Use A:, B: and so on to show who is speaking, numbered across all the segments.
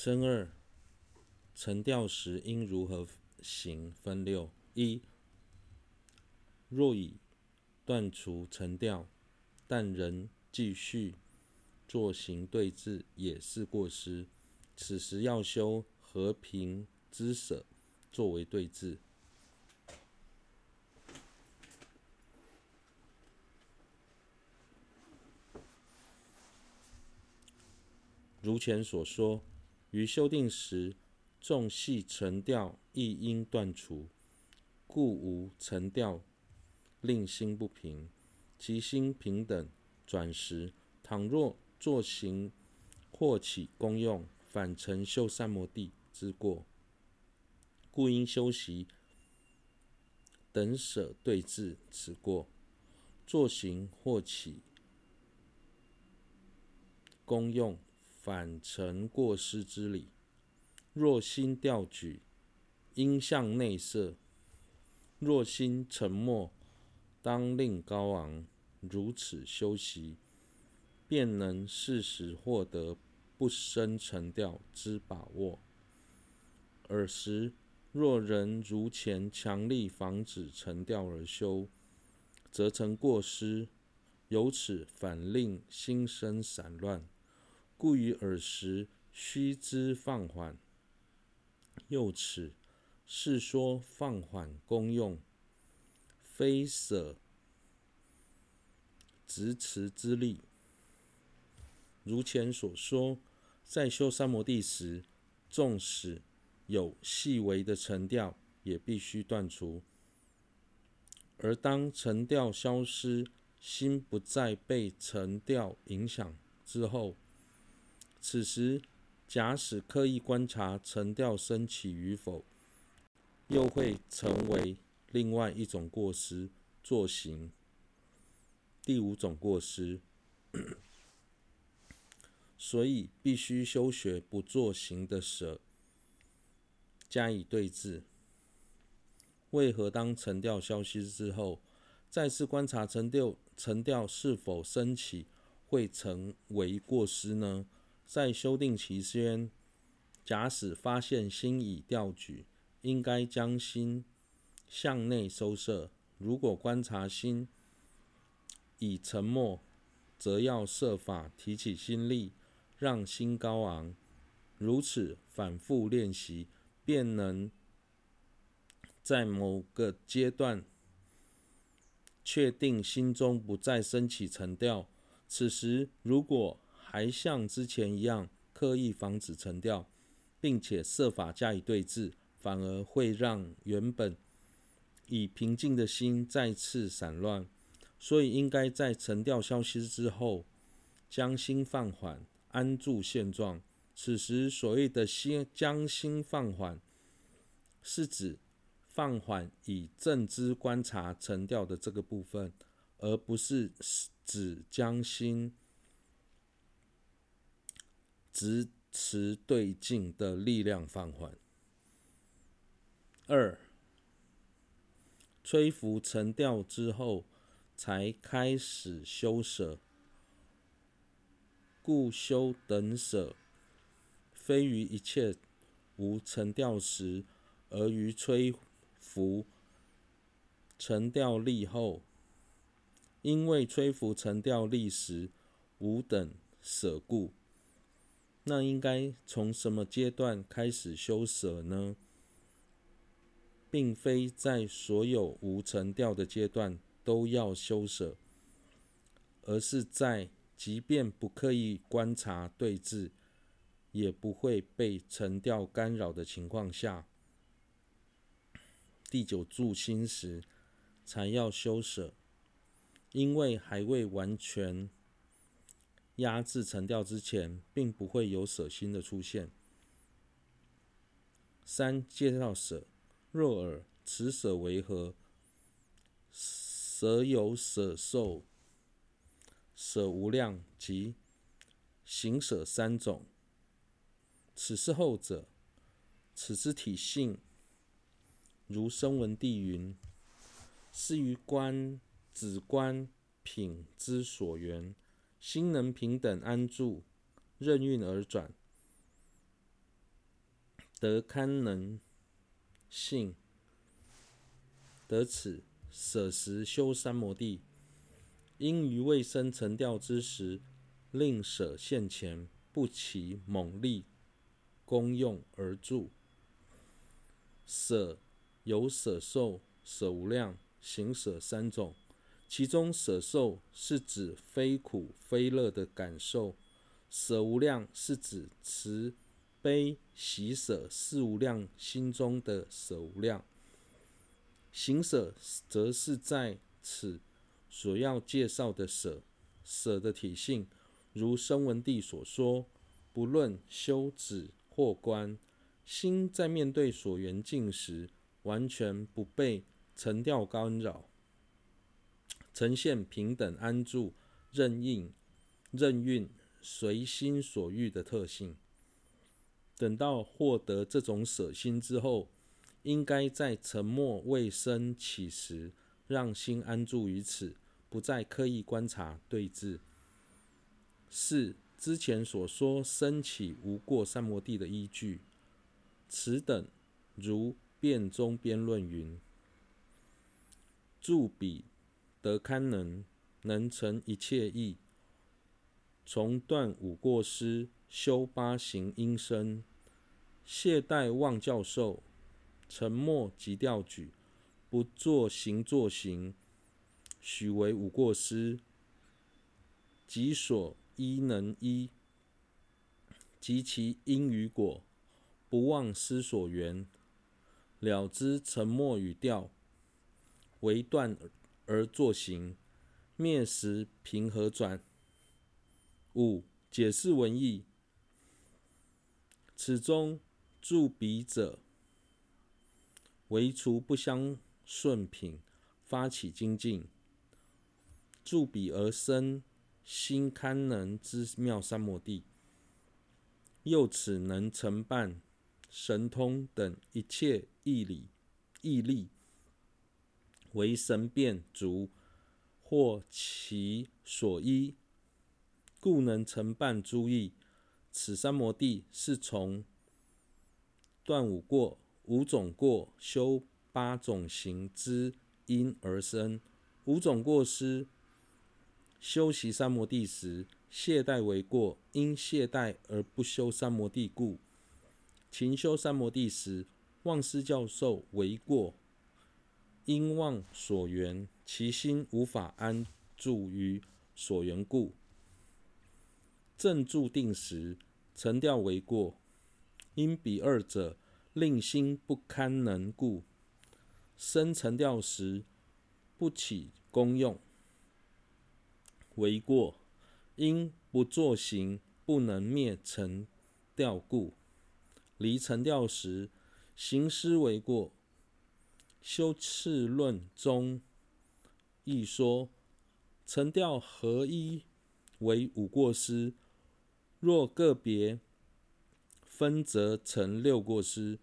A: 申二，沉钓时应如何行？分六一，若已断除沉钓，但仍继续作行对治，也是过失。此时要修和平之舍，作为对治。如前所说，于修订时，重系沉钓亦应断除，故无沉钓令心不平。其心平等转时，倘若作行或起功用，反成修三摩地之过，故应修习等舍对治此过。作行或起功用，反成过失之理。若心钓举，应向内摄；若心沉默，当令高昂。如此修习，便能适时获得不生沉钓之把握。尔时若人如前强力防止沉钓而修，则成过失，由此反令心生散乱。故于尔时须知放缓。又此是说放缓功用，非舍。执持之力，如前所说，在修三摩地时，纵使有细微的沉钓，也必须断除。而当沉钓消失，心不再被沉钓影响之后，此时假使刻意观察沉钓升起与否，又会成为另外一种过失作行。第五种过失，所以必须修学不作行的舍，加以对治。为何当沉钓消失之后，再次观察沉钓沉钓是否升起，会成为过失呢？在修订期间，假使发现心已调举，应该将心向内收摄。如果观察心，已沉没，则要设法提起心力，让心高昂。如此反复练习，便能在某个阶段确定心中不再升起沉调。此时如果还像之前一样刻意防止沉掉，并且设法加以对峙，反而会让原本已平静的心再次散乱。所以，应该在沉掉消失之后，将心放缓，安住现状。此时所谓的心将心放缓，是指放缓以正知观察沉掉的这个部分，而不是指将心直持对境的力量放缓。二，吹拂沉钓之后。才开始修舍，故修等舍，非于一切无沉钓时，而于吹拂沉钓力后。因为吹拂沉钓力时无等舍故，那应该从什么阶段开始修舍呢？并非在所有无成调的阶段。都要修舍，而是在即便不刻意观察对治，也不会被成调干扰的情况下，第九住心时才要修舍，因为还未完全压制沉钓之前，并不会有舍心的出现。三介绍舍，若尔，此舍为何？舍有舍受、舍无量及行舍三种。此是后者，此之体性，如声闻地云：是于观止观品之所缘，心能平等安住，任运而转，得堪能信，得此舍时修三摩地，应于未生成调之时，令舍现前，不起猛力功用而住。舍有舍受、舍无量、行舍三种，其中舍受是指非苦非乐的感受，舍无量是指慈悲喜舍四无量心中的舍无量。行舍则是在此所要介绍的舍，舍的体性，如声闻地所说，不论修止或观。心在面对所缘境时，完全不被沉掉干扰，呈现平等安住、任应、任运、随心所欲的特性。等到获得这种舍心之后，应该在沉默未升起时，让心安住于此，不再刻意观察对治。是之前所说升起无过三摩地的依据。此等如辩中边论云：住彼得堪能，能成一切意，从断五过失，修八行因生，懈怠妄教授，沉默即调举，不作行作行，许为五过失，己所依能依，及其因与果。不忘思所缘，了知沉默与掉，为断而作行，灭时平和转？五解释文义，此中住彼者，唯除不相顺品，发起精进，住彼而生心堪能之妙三摩地，又此能承办。神通等一切义理义力，为神变足或其所依，故能承办诸义。此三摩地是从断五过、五种过、修八种行之因而生。五种过失，修习三摩地时懈怠为过，因懈怠而不修三摩地故。勤修三摩地时，忘思教授为过，因忘所缘，其心无法安住于所缘故。正住定时，沉掉为过，因彼二者令心不堪能故。生沉掉时，不起功用，为过，因不作行，不能灭沉掉故。离沉掉时，行施为过。修次论中亦说，成调合一为五过失，若个别分，则成六过失。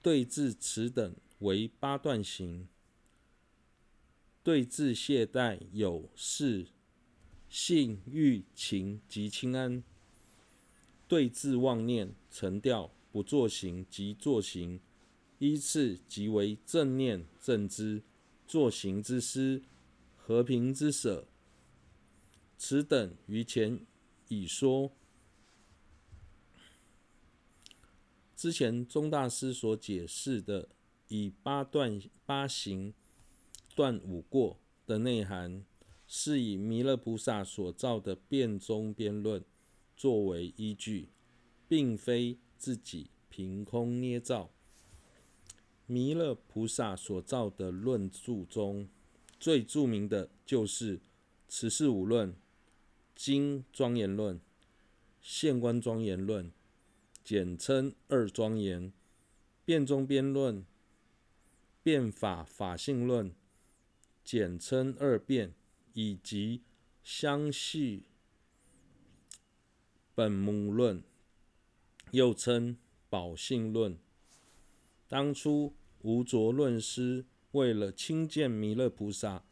A: 对治此等为八段行。对治懈怠有事信欲情及轻安。对治妄念成调不作行及作行，依次即为正念正知、作行之师、和平之舍。此等于前已说。之前宗大师所解释的以八断八行断五过的内涵，是以弥勒菩萨所造的辩中边论。作为依据，并非自己凭空捏造。弥勒菩萨所造的论著中，最著名的就是《慈氏五论》《经庄严论》《现观庄严论》，简称二庄严；辩中边论《辩法法性论》，简称二辩，以及相续。本母论，又称宝性论。当初无着论师为了亲见弥勒菩萨，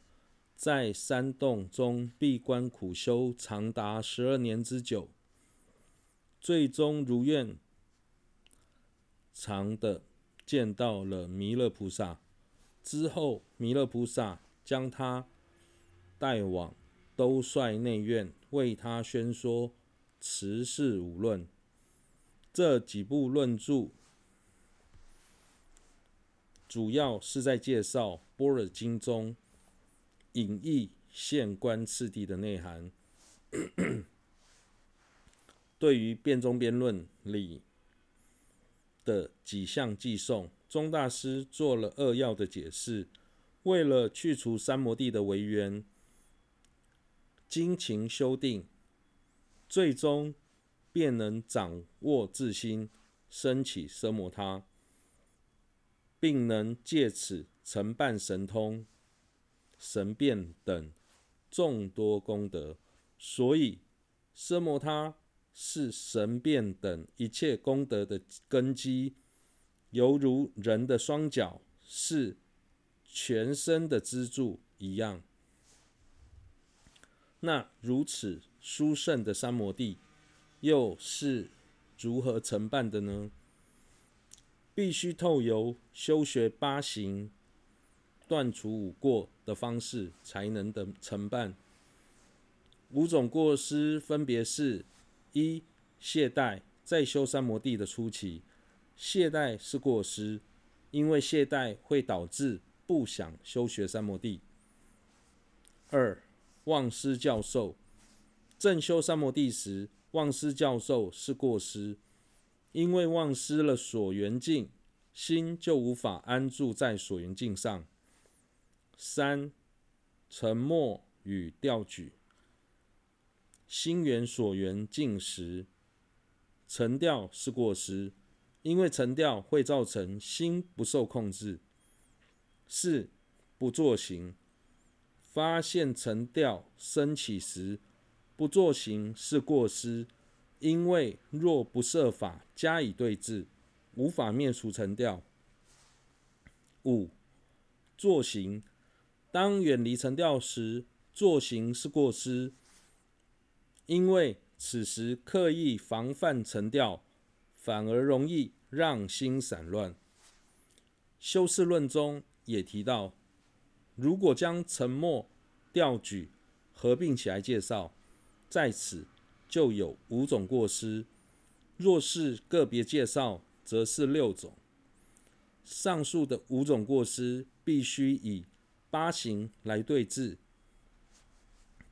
A: 在山洞中闭关苦修长达十二年之久，最终如愿常的见到了弥勒菩萨。之后，弥勒菩萨将他带往兜率内院，为他宣说《慈氏五论》。这几部论著主要是在介绍《般若经》中隐逸现观次第的内涵。对于《辩中辩论》里的几项偈颂，宗大师做了扼要的解释。为了去除三摩地的违缘，精勤修定，最终便能掌握自心，升起奢摩他，并能借此承办神通、神变等众多功德。所以，奢摩他是神变等一切功德的根基，犹如人的双脚是全身的支柱一样。那如此殊胜的三摩地，又是如何承办的呢？必须透由修学八行、断除五过的方式，才能的承办。五种过失分别是：一、懈怠，在修三摩地的初期，懈怠是过失，因为懈怠会导致不想修学三摩地。二、忘失教授，正修三摩地时，忘失教授是过失，因为忘失了所缘境，心就无法安住在所缘境上。三、沉没与调举，心缘所缘境时，沉掉是过失，因为沉掉会造成心不受控制。四、不作行。发现沉掉升起时，不作行是过失，因为若不设法加以对治，无法灭除沉掉。五、作行，当远离沉掉时，作行是过失，因为此时刻意防范沉掉，反而容易让心散乱。修释论中也提到。如果将沉默、掉举合并起来介绍，在此就有五种过失；若是个别介绍，则是六种。上述的五种过失必须以八行来对治。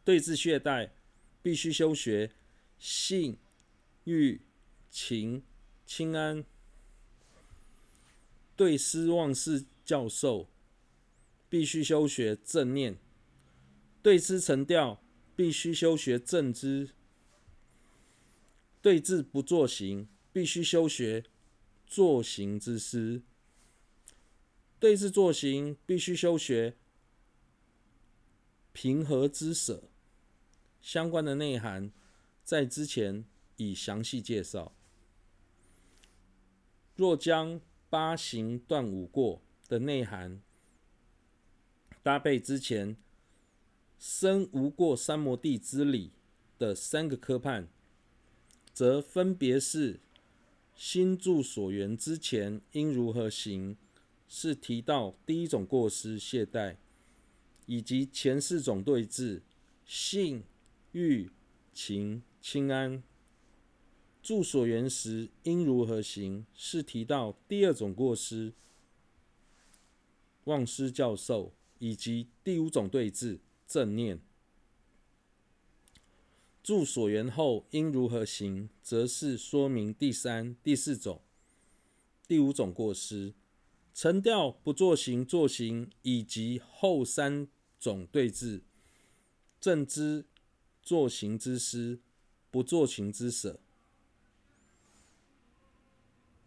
A: 对治懈怠，必须修学信、欲、勤、轻安。对思忘事教授。必须修学正念，对治沉掉，必须修学正知；对治不作行，必须修学作行之思；对治作行，必须修学平和之舍。相关的内涵在之前已详细介绍。若将八行断五过的内涵，搭配之前生无过三摩地之理的三个科判，则分别是心住所缘之前应如何行，是提到第一种过失懈怠，以及前四种对治性、欲、情、轻安。住所缘时应如何行，是提到第二种过失忘失教授。以及第五种对治正念，住所缘后应如何行，则是说明第三、第四种、第五种过失，沉调不作行、作行，以及后三种对峙正知作行之师、不作行之舍。